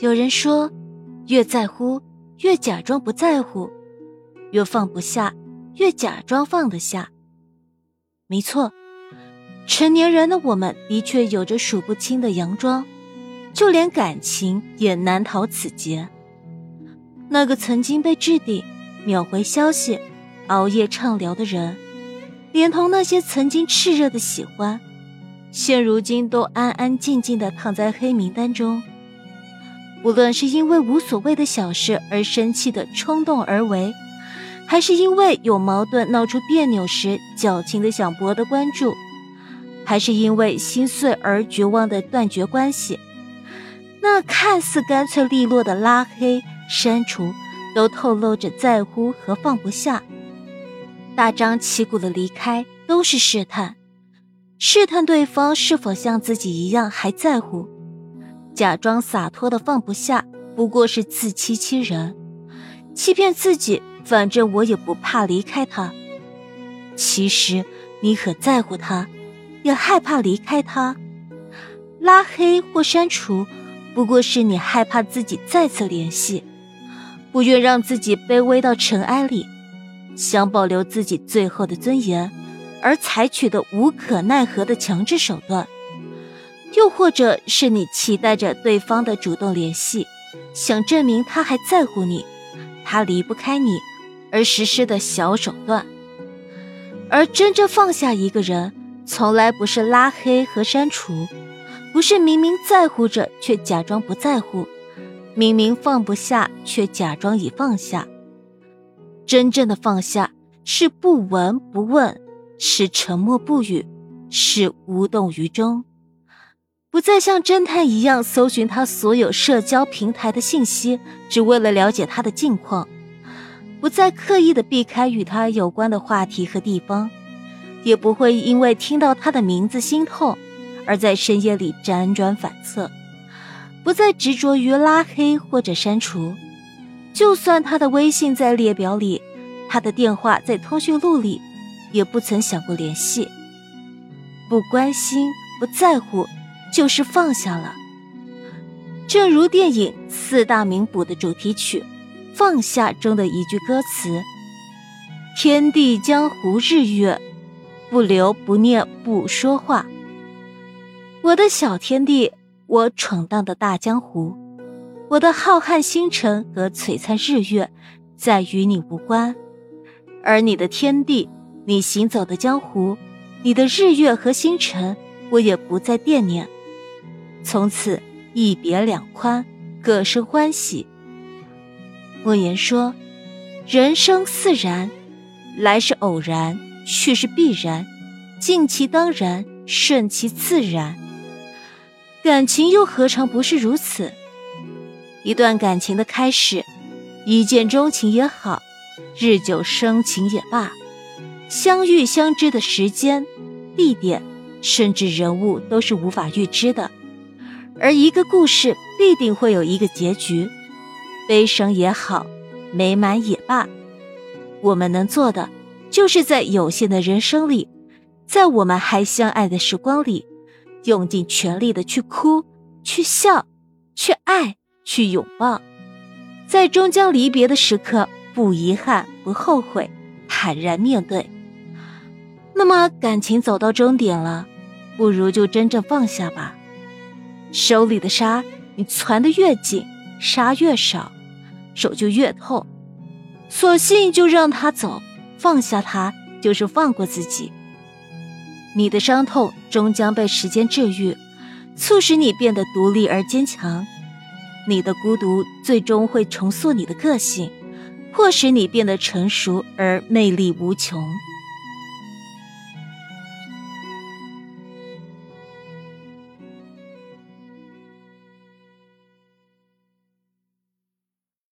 有人说，越在乎，越假装不在乎；越放不下，越假装放得下。没错，成年人的我们的确有着数不清的佯装，就连感情也难逃此劫。那个曾经被置顶、秒回消息、熬夜畅聊的人，连同那些曾经炽热的喜欢，现如今都安安静静的躺在黑名单中。无论是因为无所谓的小事而生气的冲动而为，还是因为有矛盾闹出别扭时矫情的想博得关注，还是因为心碎而绝望的断绝关系，那看似干脆利落的拉黑、删除，都透露着在乎和放不下。大张旗鼓的离开都是试探，试探对方是否像自己一样还在乎。假装洒脱的放不下，不过是自欺欺人，欺骗自己。反正我也不怕离开他。其实你可在乎他，也害怕离开他。拉黑或删除，不过是你害怕自己再次联系，不愿让自己卑微到尘埃里，想保留自己最后的尊严，而采取的无可奈何的强制手段。又或者是你期待着对方的主动联系，想证明他还在乎你，他离不开你，而实施的小手段。而真正放下一个人，从来不是拉黑和删除，不是明明在乎着却假装不在乎，明明放不下却假装已放下。真正的放下，是不闻不问，是沉默不语，是无动于衷。不再像侦探一样搜寻他所有社交平台的信息，只为了了解他的近况；不再刻意的避开与他有关的话题和地方，也不会因为听到他的名字心痛，而在深夜里辗转反侧；不再执着于拉黑或者删除，就算他的微信在列表里，他的电话在通讯录里，也不曾想过联系。不关心，不在乎。就是放下了。正如电影《四大名捕》的主题曲《放下》中的一句歌词：“天地江湖日月，不留不念不说话。”我的小天地，我闯荡的大江湖，我的浩瀚星辰和璀璨日月，再与你无关；而你的天地，你行走的江湖，你的日月和星辰，我也不再惦念。从此一别两宽，各生欢喜。莫言说：“人生自然，来是偶然，去是必然，尽其当然，顺其自然。感情又何尝不是如此？一段感情的开始，一见钟情也好，日久生情也罢，相遇相知的时间、地点，甚至人物，都是无法预知的。”而一个故事必定会有一个结局，悲伤也好，美满也罢，我们能做的，就是在有限的人生里，在我们还相爱的时光里，用尽全力的去哭，去笑，去爱，去拥抱，在终将离别的时刻，不遗憾，不后悔，坦然面对。那么感情走到终点了，不如就真正放下吧。手里的沙，你攥得越紧，沙越少，手就越痛。索性就让他走，放下他，就是放过自己。你的伤痛终将被时间治愈，促使你变得独立而坚强。你的孤独最终会重塑你的个性，迫使你变得成熟而魅力无穷。